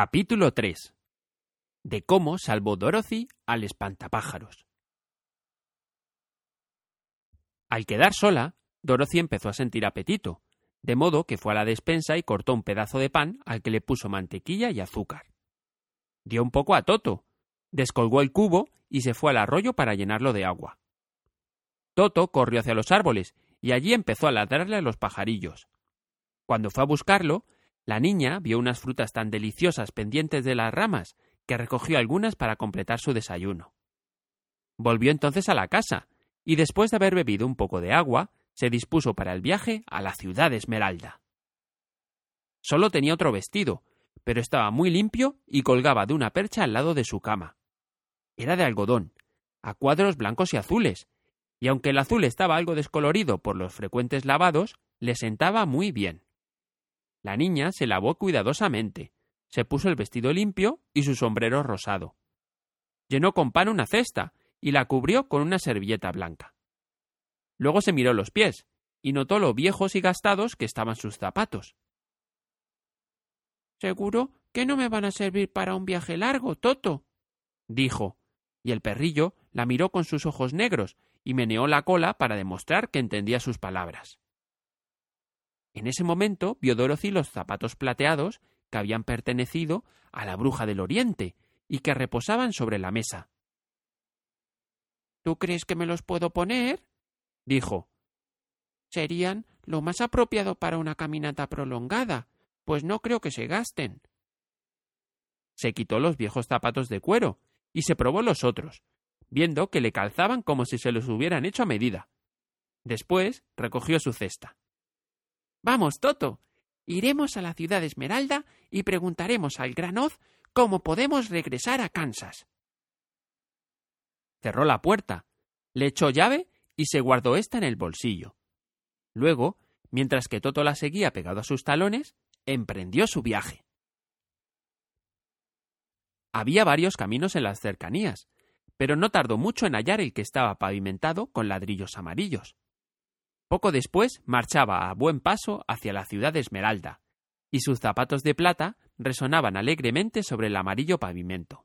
Capítulo 3 De cómo salvó Dorothy al espantapájaros. Al quedar sola, Dorothy empezó a sentir apetito, de modo que fue a la despensa y cortó un pedazo de pan al que le puso mantequilla y azúcar. Dio un poco a Toto, descolgó el cubo y se fue al arroyo para llenarlo de agua. Toto corrió hacia los árboles y allí empezó a ladrarle a los pajarillos. Cuando fue a buscarlo, la niña vio unas frutas tan deliciosas pendientes de las ramas que recogió algunas para completar su desayuno. Volvió entonces a la casa, y después de haber bebido un poco de agua, se dispuso para el viaje a la ciudad Esmeralda. Solo tenía otro vestido, pero estaba muy limpio y colgaba de una percha al lado de su cama. Era de algodón, a cuadros blancos y azules, y aunque el azul estaba algo descolorido por los frecuentes lavados, le sentaba muy bien. La niña se lavó cuidadosamente, se puso el vestido limpio y su sombrero rosado. Llenó con pan una cesta y la cubrió con una servilleta blanca. Luego se miró los pies y notó lo viejos y gastados que estaban sus zapatos. Seguro que no me van a servir para un viaje largo, Toto, dijo, y el perrillo la miró con sus ojos negros y meneó la cola para demostrar que entendía sus palabras. En ese momento vio Dorothy los zapatos plateados que habían pertenecido a la bruja del Oriente y que reposaban sobre la mesa. ¿Tú crees que me los puedo poner? dijo. Serían lo más apropiado para una caminata prolongada, pues no creo que se gasten. Se quitó los viejos zapatos de cuero y se probó los otros, viendo que le calzaban como si se los hubieran hecho a medida. Después recogió su cesta. Vamos, Toto. Iremos a la ciudad Esmeralda y preguntaremos al gran Oz cómo podemos regresar a Kansas. Cerró la puerta, le echó llave y se guardó ésta en el bolsillo. Luego, mientras que Toto la seguía pegado a sus talones, emprendió su viaje. Había varios caminos en las cercanías, pero no tardó mucho en hallar el que estaba pavimentado con ladrillos amarillos. Poco después marchaba a buen paso hacia la ciudad de Esmeralda, y sus zapatos de plata resonaban alegremente sobre el amarillo pavimento.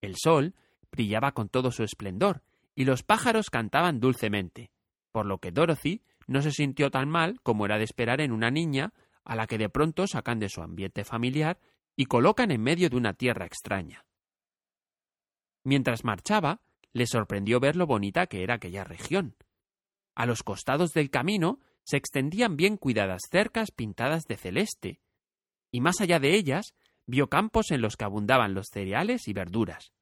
El sol brillaba con todo su esplendor, y los pájaros cantaban dulcemente, por lo que Dorothy no se sintió tan mal como era de esperar en una niña a la que de pronto sacan de su ambiente familiar y colocan en medio de una tierra extraña. Mientras marchaba, le sorprendió ver lo bonita que era aquella región. A los costados del camino se extendían bien cuidadas cercas pintadas de celeste, y más allá de ellas vio campos en los que abundaban los cereales y verduras.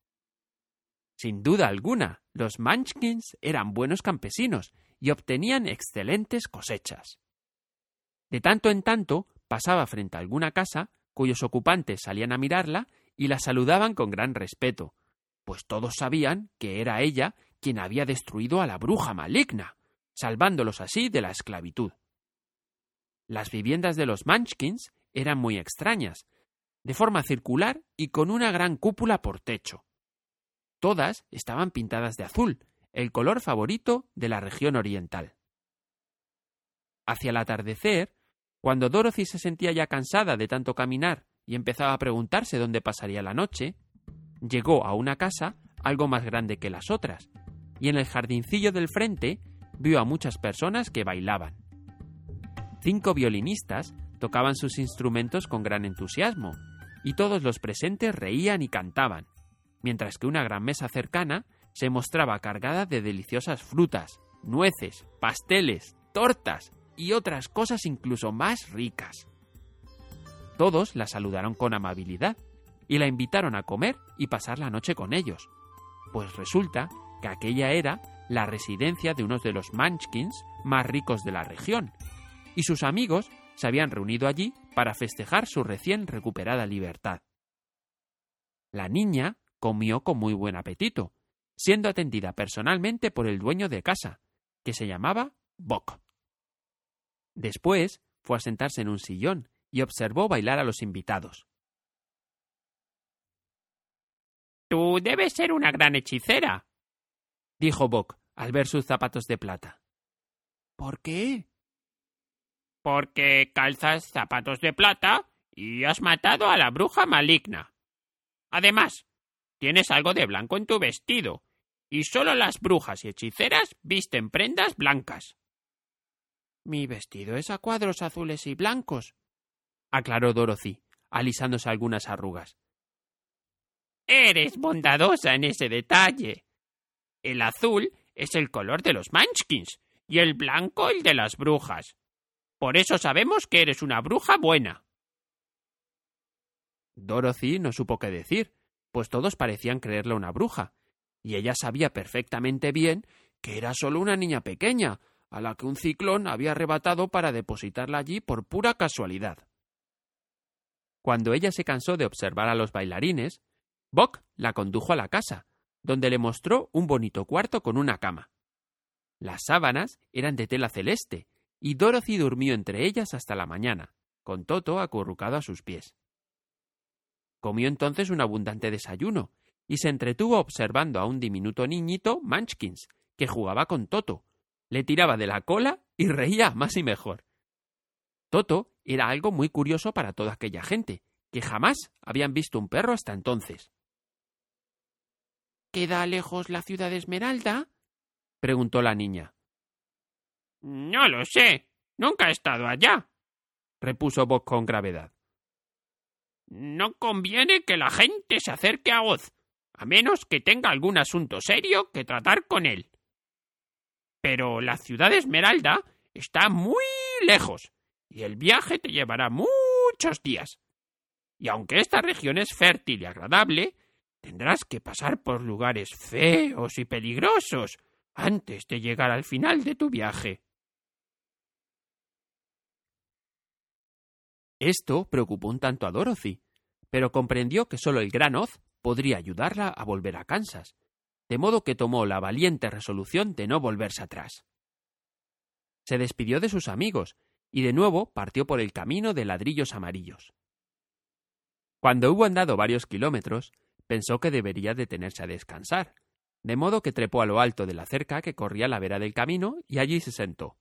Sin duda alguna, los Munchkins eran buenos campesinos y obtenían excelentes cosechas. De tanto en tanto pasaba frente a alguna casa cuyos ocupantes salían a mirarla y la saludaban con gran respeto, pues todos sabían que era ella quien había destruido a la bruja maligna, salvándolos así de la esclavitud. Las viviendas de los Munchkins eran muy extrañas, de forma circular y con una gran cúpula por techo. Todas estaban pintadas de azul, el color favorito de la región oriental. Hacia el atardecer, cuando Dorothy se sentía ya cansada de tanto caminar y empezaba a preguntarse dónde pasaría la noche, llegó a una casa algo más grande que las otras, y en el jardincillo del frente vio a muchas personas que bailaban. Cinco violinistas tocaban sus instrumentos con gran entusiasmo, y todos los presentes reían y cantaban, mientras que una gran mesa cercana se mostraba cargada de deliciosas frutas, nueces, pasteles, tortas y otras cosas incluso más ricas. Todos la saludaron con amabilidad y la invitaron a comer y pasar la noche con ellos, pues resulta que aquella era la residencia de unos de los Munchkins más ricos de la región, y sus amigos se habían reunido allí para festejar su recién recuperada libertad. La niña comió con muy buen apetito, siendo atendida personalmente por el dueño de casa, que se llamaba Bock. Después fue a sentarse en un sillón y observó bailar a los invitados. Tú debes ser una gran hechicera, dijo Bock al ver sus zapatos de plata. ¿Por qué? Porque calzas zapatos de plata y has matado a la bruja maligna. Además, tienes algo de blanco en tu vestido, y solo las brujas y hechiceras visten prendas blancas. Mi vestido es a cuadros azules y blancos, aclaró Dorothy, alisándose algunas arrugas. Eres bondadosa en ese detalle. El azul es el color de los Munchkins y el blanco el de las brujas. Por eso sabemos que eres una bruja buena. Dorothy no supo qué decir, pues todos parecían creerle una bruja, y ella sabía perfectamente bien que era solo una niña pequeña, a la que un ciclón había arrebatado para depositarla allí por pura casualidad. Cuando ella se cansó de observar a los bailarines, Bock la condujo a la casa, donde le mostró un bonito cuarto con una cama. Las sábanas eran de tela celeste, y Dorothy durmió entre ellas hasta la mañana, con Toto acurrucado a sus pies. Comió entonces un abundante desayuno, y se entretuvo observando a un diminuto niñito Munchkins, que jugaba con Toto, le tiraba de la cola y reía más y mejor. Toto era algo muy curioso para toda aquella gente, que jamás habían visto un perro hasta entonces. ¿Queda lejos la ciudad de Esmeralda? preguntó la niña. No lo sé. Nunca he estado allá, repuso Bob con gravedad. No conviene que la gente se acerque a Oz, a menos que tenga algún asunto serio que tratar con él. Pero la ciudad de Esmeralda está muy lejos, y el viaje te llevará muchos días. Y aunque esta región es fértil y agradable, tendrás que pasar por lugares feos y peligrosos antes de llegar al final de tu viaje. Esto preocupó un tanto a Dorothy, pero comprendió que solo el gran Oz podría ayudarla a volver a Kansas, de modo que tomó la valiente resolución de no volverse atrás. Se despidió de sus amigos y de nuevo partió por el camino de ladrillos amarillos. Cuando hubo andado varios kilómetros, pensó que debería detenerse a descansar, de modo que trepó a lo alto de la cerca que corría a la vera del camino y allí se sentó.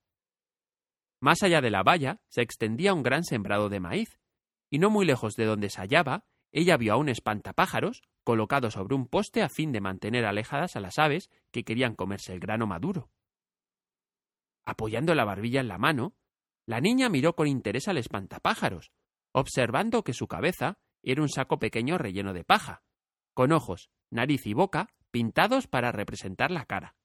Más allá de la valla se extendía un gran sembrado de maíz, y no muy lejos de donde se hallaba, ella vio a un espantapájaros colocado sobre un poste a fin de mantener alejadas a las aves que querían comerse el grano maduro. Apoyando la barbilla en la mano, la niña miró con interés al espantapájaros, observando que su cabeza era un saco pequeño relleno de paja, con ojos, nariz y boca pintados para representar la cara.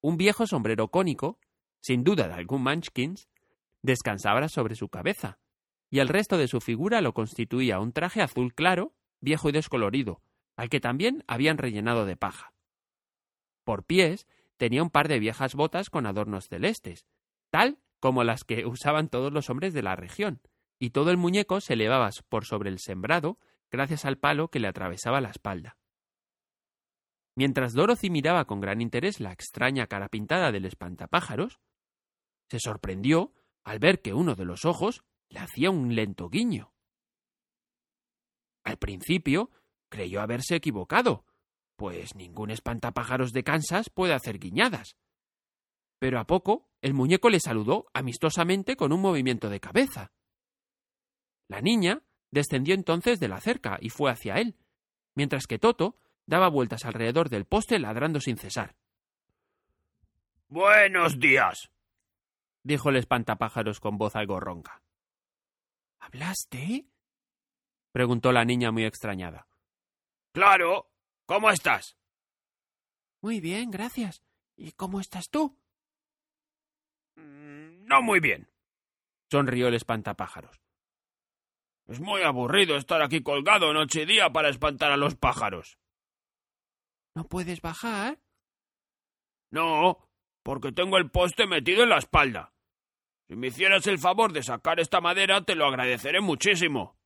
Un viejo sombrero cónico, sin duda de algún Munchkins, descansaba sobre su cabeza, y el resto de su figura lo constituía un traje azul claro, viejo y descolorido, al que también habían rellenado de paja. Por pies tenía un par de viejas botas con adornos celestes, tal como las que usaban todos los hombres de la región, y todo el muñeco se elevaba por sobre el sembrado gracias al palo que le atravesaba la espalda. Mientras Dorothy miraba con gran interés la extraña cara pintada del espantapájaros, se sorprendió al ver que uno de los ojos le hacía un lento guiño. Al principio creyó haberse equivocado, pues ningún espantapájaros de Kansas puede hacer guiñadas pero a poco el muñeco le saludó amistosamente con un movimiento de cabeza. La niña descendió entonces de la cerca y fue hacia él, mientras que Toto daba vueltas alrededor del poste ladrando sin cesar. Buenos días, dijo el espantapájaros con voz algo ronca. ¿Hablaste? preguntó la niña muy extrañada. Claro. ¿Cómo estás? Muy bien, gracias. ¿Y cómo estás tú? No muy bien, sonrió el espantapájaros. Es muy aburrido estar aquí colgado noche y día para espantar a los pájaros. ¿No puedes bajar? No, porque tengo el poste metido en la espalda. Si me hicieras el favor de sacar esta madera, te lo agradeceré muchísimo.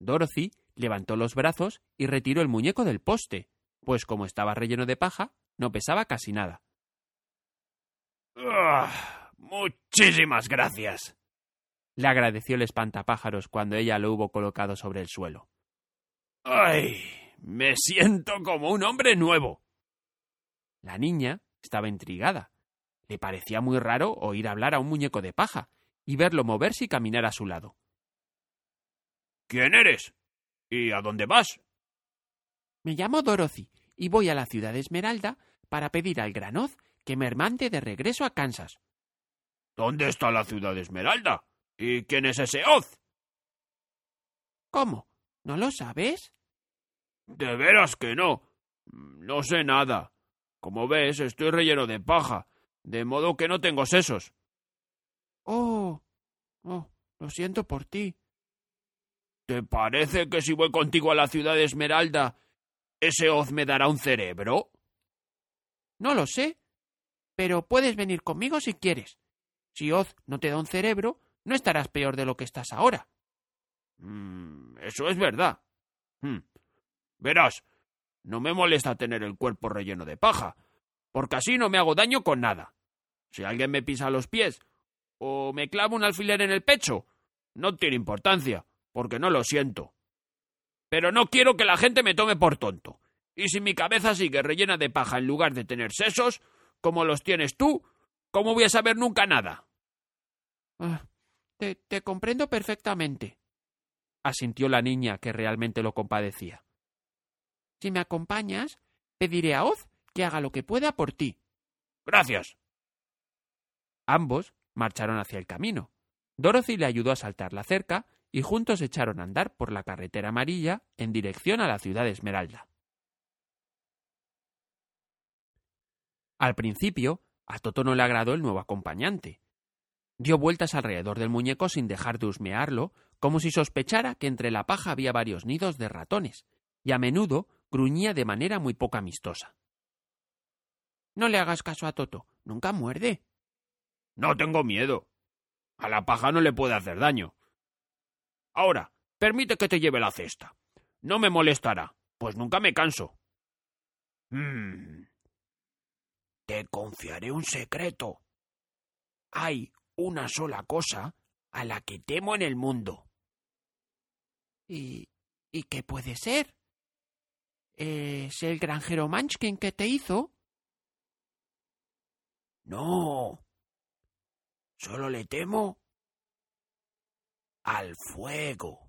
Dorothy levantó los brazos y retiró el muñeco del poste, pues como estaba relleno de paja, no pesaba casi nada. Ah, muchísimas gracias. Le agradeció el espantapájaros cuando ella lo hubo colocado sobre el suelo. ¡Ay! Me siento como un hombre nuevo. La niña estaba intrigada. Le parecía muy raro oír hablar a un muñeco de paja, y verlo moverse y caminar a su lado. ¿Quién eres? ¿Y a dónde vas? Me llamo Dorothy y voy a la ciudad de Esmeralda para pedir al Granoz que me mande de regreso a Kansas. ¿Dónde está la ciudad de Esmeralda? ¿Y quién es ese Oz? ¿Cómo? ¿No lo sabes? De veras que no. No sé nada. Como ves, estoy relleno de paja, de modo que no tengo sesos. Oh. Oh, lo siento por ti. ¿Te parece que si voy contigo a la ciudad de Esmeralda, ese hoz me dará un cerebro? No lo sé, pero puedes venir conmigo si quieres. Si Oz no te da un cerebro, no estarás peor de lo que estás ahora. Mm, eso es verdad. Hmm. Verás, no me molesta tener el cuerpo relleno de paja, porque así no me hago daño con nada. Si alguien me pisa los pies o me clava un alfiler en el pecho, no tiene importancia, porque no lo siento. Pero no quiero que la gente me tome por tonto. Y si mi cabeza sigue rellena de paja en lugar de tener sesos, como los tienes tú, ¿cómo voy a saber nunca nada? Ah, te, te comprendo perfectamente, asintió la niña que realmente lo compadecía. Si me acompañas, pediré a Oz que haga lo que pueda por ti. Gracias. Ambos marcharon hacia el camino. Dorothy le ayudó a saltar la cerca y juntos echaron a andar por la carretera amarilla en dirección a la ciudad de Esmeralda. Al principio, a Toto no le agradó el nuevo acompañante. Dio vueltas alrededor del muñeco sin dejar de husmearlo, como si sospechara que entre la paja había varios nidos de ratones, y a menudo gruñía de manera muy poco amistosa. No le hagas caso a Toto, nunca muerde. No tengo miedo. A la paja no le puede hacer daño. Ahora, permite que te lleve la cesta. No me molestará, pues nunca me canso. Hmm. Te confiaré un secreto. Hay una sola cosa a la que temo en el mundo. ¿Y, ¿y qué puede ser? ¿Es el granjero Munchkin que te hizo? No. Solo le temo al fuego.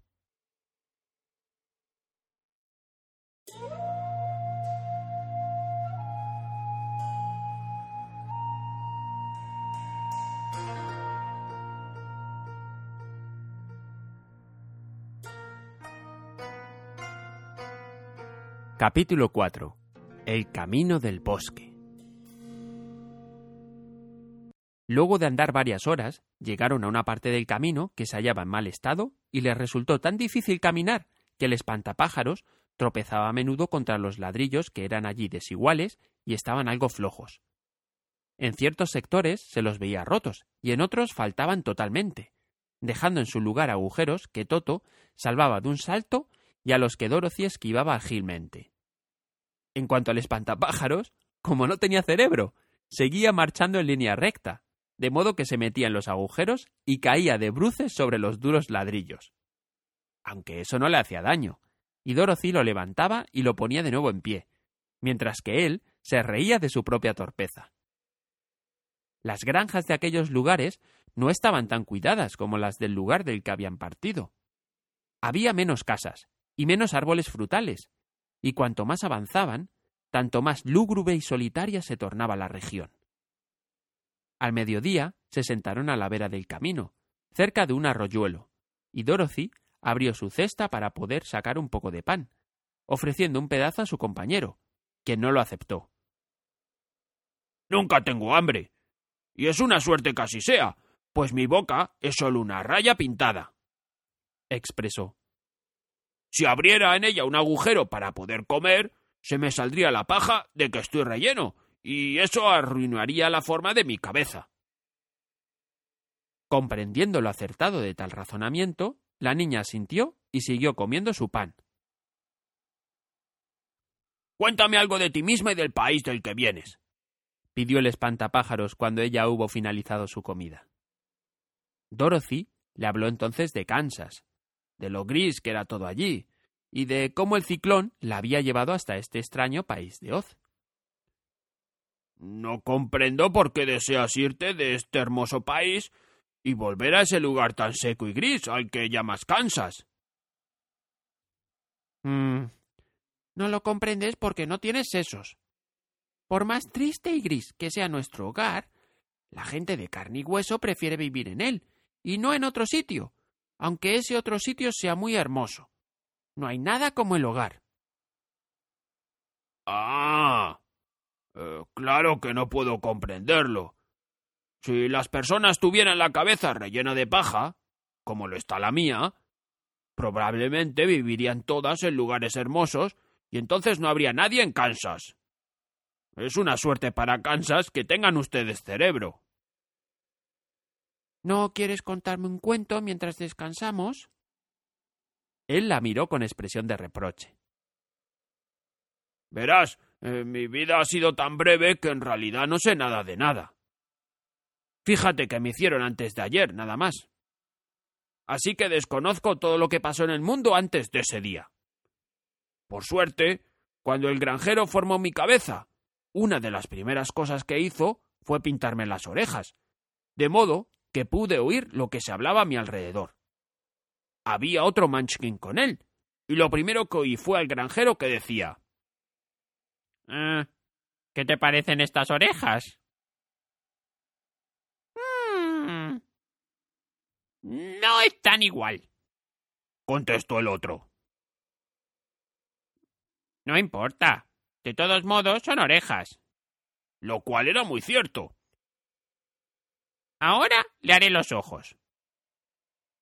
Capítulo 4. El camino del bosque. Luego de andar varias horas, llegaron a una parte del camino que se hallaba en mal estado y les resultó tan difícil caminar que el espantapájaros tropezaba a menudo contra los ladrillos que eran allí desiguales y estaban algo flojos. En ciertos sectores se los veía rotos y en otros faltaban totalmente, dejando en su lugar agujeros que Toto salvaba de un salto y a los que Dorothy esquivaba ágilmente. En cuanto al espantapájaros, como no tenía cerebro, seguía marchando en línea recta, de modo que se metía en los agujeros y caía de bruces sobre los duros ladrillos. Aunque eso no le hacía daño, y Dorothy lo levantaba y lo ponía de nuevo en pie, mientras que él se reía de su propia torpeza. Las granjas de aquellos lugares no estaban tan cuidadas como las del lugar del que habían partido. Había menos casas, y menos árboles frutales, y cuanto más avanzaban, tanto más lúgubre y solitaria se tornaba la región. Al mediodía se sentaron a la vera del camino, cerca de un arroyuelo, y Dorothy abrió su cesta para poder sacar un poco de pan, ofreciendo un pedazo a su compañero, quien no lo aceptó. Nunca tengo hambre. Y es una suerte que así sea, pues mi boca es solo una raya pintada. expresó. Si abriera en ella un agujero para poder comer, se me saldría la paja de que estoy relleno, y eso arruinaría la forma de mi cabeza. Comprendiendo lo acertado de tal razonamiento, la niña asintió y siguió comiendo su pan. Cuéntame algo de ti misma y del país del que vienes, pidió el espantapájaros cuando ella hubo finalizado su comida. Dorothy le habló entonces de Kansas, de lo gris que era todo allí, y de cómo el ciclón la había llevado hasta este extraño país de Oz. No comprendo por qué deseas irte de este hermoso país y volver a ese lugar tan seco y gris al que llamas Kansas. Mm, no lo comprendes porque no tienes sesos. Por más triste y gris que sea nuestro hogar, la gente de carne y hueso prefiere vivir en él, y no en otro sitio, aunque ese otro sitio sea muy hermoso. No hay nada como el hogar. Ah. Eh, claro que no puedo comprenderlo. Si las personas tuvieran la cabeza rellena de paja, como lo está la mía, probablemente vivirían todas en lugares hermosos y entonces no habría nadie en Kansas. Es una suerte para Kansas que tengan ustedes cerebro. ¿No quieres contarme un cuento mientras descansamos? Él la miró con expresión de reproche. Verás, eh, mi vida ha sido tan breve que en realidad no sé nada de nada. Fíjate que me hicieron antes de ayer, nada más. Así que desconozco todo lo que pasó en el mundo antes de ese día. Por suerte, cuando el granjero formó mi cabeza, una de las primeras cosas que hizo fue pintarme las orejas, de modo pude oír lo que se hablaba a mi alrededor. Había otro Munchkin con él, y lo primero que oí fue al granjero que decía eh, ¿Qué te parecen estas orejas? Hmm. no están igual, contestó el otro. No importa. De todos modos, son orejas. Lo cual era muy cierto. Ahora le haré los ojos.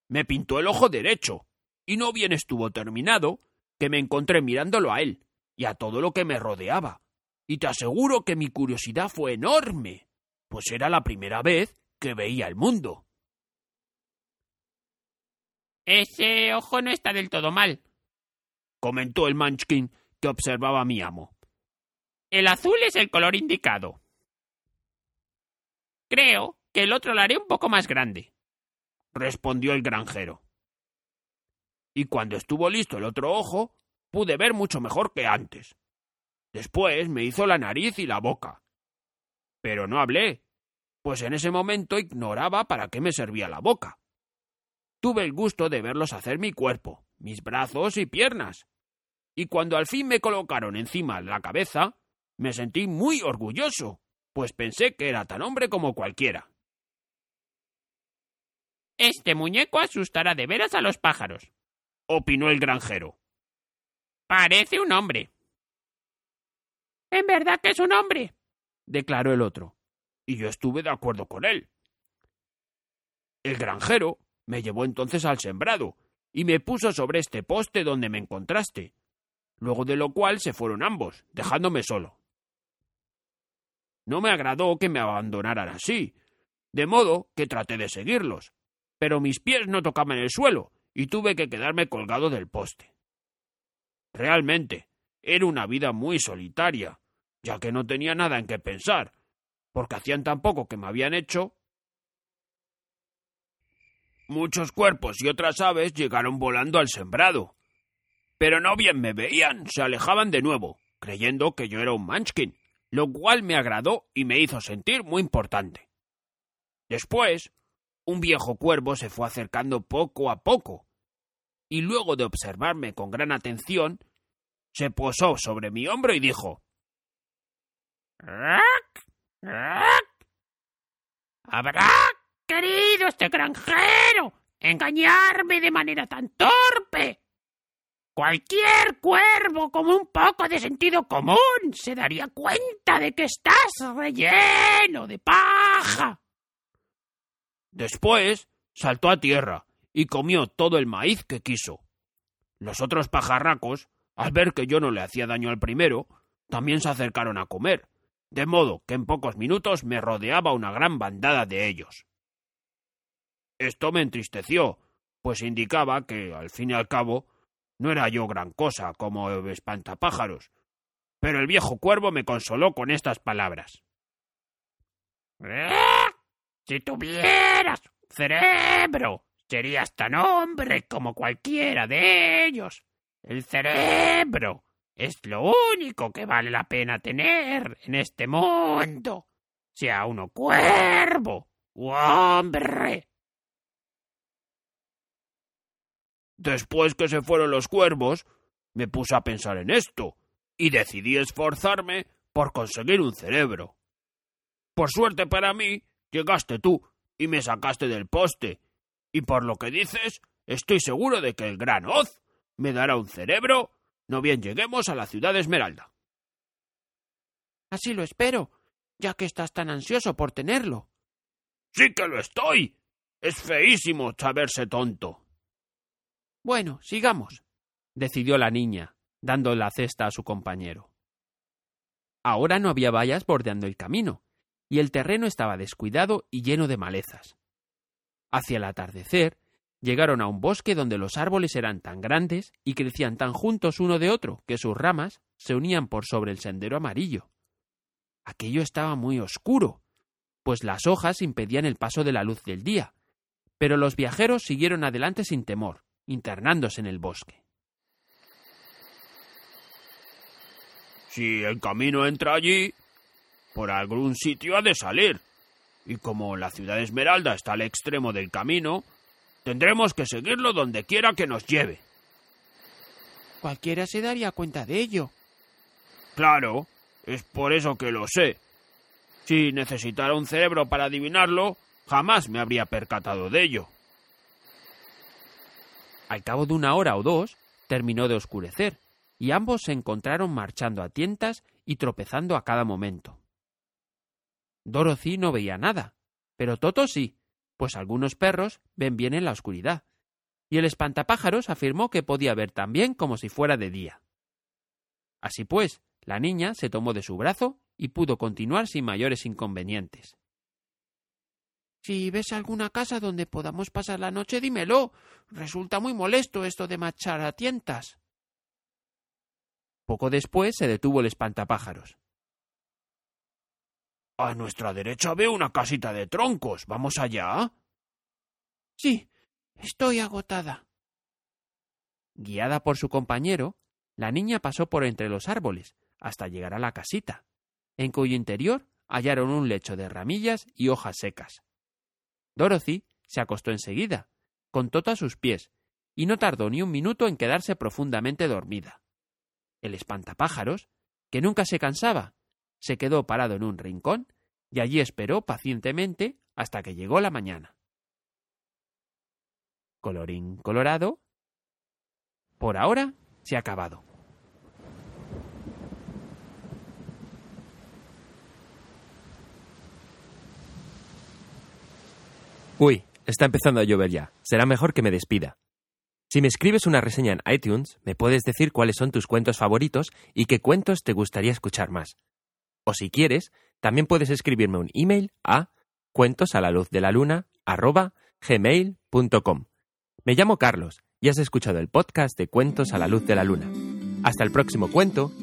Me pintó el ojo derecho, y no bien estuvo terminado, que me encontré mirándolo a él y a todo lo que me rodeaba. Y te aseguro que mi curiosidad fue enorme, pues era la primera vez que veía el mundo. Ese ojo no está del todo mal, comentó el Munchkin que observaba a mi amo. El azul es el color indicado. Creo que el otro lo haré un poco más grande, respondió el granjero. Y cuando estuvo listo el otro ojo, pude ver mucho mejor que antes. Después me hizo la nariz y la boca. Pero no hablé, pues en ese momento ignoraba para qué me servía la boca. Tuve el gusto de verlos hacer mi cuerpo, mis brazos y piernas. Y cuando al fin me colocaron encima la cabeza, me sentí muy orgulloso, pues pensé que era tan hombre como cualquiera. Este muñeco asustará de veras a los pájaros, opinó el granjero. Parece un hombre. En verdad que es un hombre, declaró el otro, y yo estuve de acuerdo con él. El granjero me llevó entonces al sembrado y me puso sobre este poste donde me encontraste, luego de lo cual se fueron ambos, dejándome solo. No me agradó que me abandonaran así, de modo que traté de seguirlos, pero mis pies no tocaban el suelo y tuve que quedarme colgado del poste. Realmente, era una vida muy solitaria, ya que no tenía nada en qué pensar, porque hacían tan poco que me habían hecho. Muchos cuerpos y otras aves llegaron volando al sembrado. Pero no bien me veían, se alejaban de nuevo, creyendo que yo era un Munchkin, lo cual me agradó y me hizo sentir muy importante. Después, un viejo cuervo se fue acercando poco a poco, y luego de observarme con gran atención, se posó sobre mi hombro y dijo ¿Habrá querido este granjero engañarme de manera tan torpe? Cualquier cuervo con un poco de sentido común se daría cuenta de que estás relleno de paja. Después saltó a tierra y comió todo el maíz que quiso. Los otros pajarracos, al ver que yo no le hacía daño al primero, también se acercaron a comer, de modo que en pocos minutos me rodeaba una gran bandada de ellos. Esto me entristeció, pues indicaba que, al fin y al cabo, no era yo gran cosa como espantapájaros, pero el viejo cuervo me consoló con estas palabras. Si tuvieras cerebro, serías tan hombre como cualquiera de ellos. El cerebro es lo único que vale la pena tener en este mundo, sea uno cuervo u hombre. Después que se fueron los cuervos, me puse a pensar en esto y decidí esforzarme por conseguir un cerebro. Por suerte para mí, llegaste tú y me sacaste del poste, y por lo que dices, estoy seguro de que el gran Oz me dará un cerebro, no bien lleguemos a la ciudad de Esmeralda. Así lo espero, ya que estás tan ansioso por tenerlo. Sí que lo estoy. Es feísimo saberse tonto. Bueno, sigamos, decidió la niña, dando la cesta a su compañero. Ahora no había vallas bordeando el camino, y el terreno estaba descuidado y lleno de malezas. Hacia el atardecer, llegaron a un bosque donde los árboles eran tan grandes y crecían tan juntos uno de otro que sus ramas se unían por sobre el sendero amarillo. Aquello estaba muy oscuro, pues las hojas impedían el paso de la luz del día, pero los viajeros siguieron adelante sin temor, internándose en el bosque. Si el camino entra allí, por algún sitio ha de salir. Y como la ciudad de Esmeralda está al extremo del camino, tendremos que seguirlo donde quiera que nos lleve. Cualquiera se daría cuenta de ello. Claro, es por eso que lo sé. Si necesitara un cerebro para adivinarlo, jamás me habría percatado de ello. Al cabo de una hora o dos, terminó de oscurecer, y ambos se encontraron marchando a tientas y tropezando a cada momento. Dorothy no veía nada, pero Toto sí, pues algunos perros ven bien en la oscuridad, y el espantapájaros afirmó que podía ver tan bien como si fuera de día. Así pues, la niña se tomó de su brazo y pudo continuar sin mayores inconvenientes. Si ves alguna casa donde podamos pasar la noche, dímelo. Resulta muy molesto esto de marchar a tientas. Poco después se detuvo el espantapájaros. A nuestra derecha veo una casita de troncos. ¿Vamos allá? Sí, estoy agotada. Guiada por su compañero, la niña pasó por entre los árboles hasta llegar a la casita, en cuyo interior hallaron un lecho de ramillas y hojas secas. Dorothy se acostó enseguida, con Toto a sus pies, y no tardó ni un minuto en quedarse profundamente dormida. El espantapájaros, que nunca se cansaba, se quedó parado en un rincón y allí esperó pacientemente hasta que llegó la mañana. Colorín colorado. Por ahora se ha acabado. Uy, está empezando a llover ya. Será mejor que me despida. Si me escribes una reseña en iTunes, me puedes decir cuáles son tus cuentos favoritos y qué cuentos te gustaría escuchar más. O si quieres, también puedes escribirme un email a cuentos la. Me llamo Carlos y has escuchado el podcast de Cuentos a la luz de la luna. Hasta el próximo cuento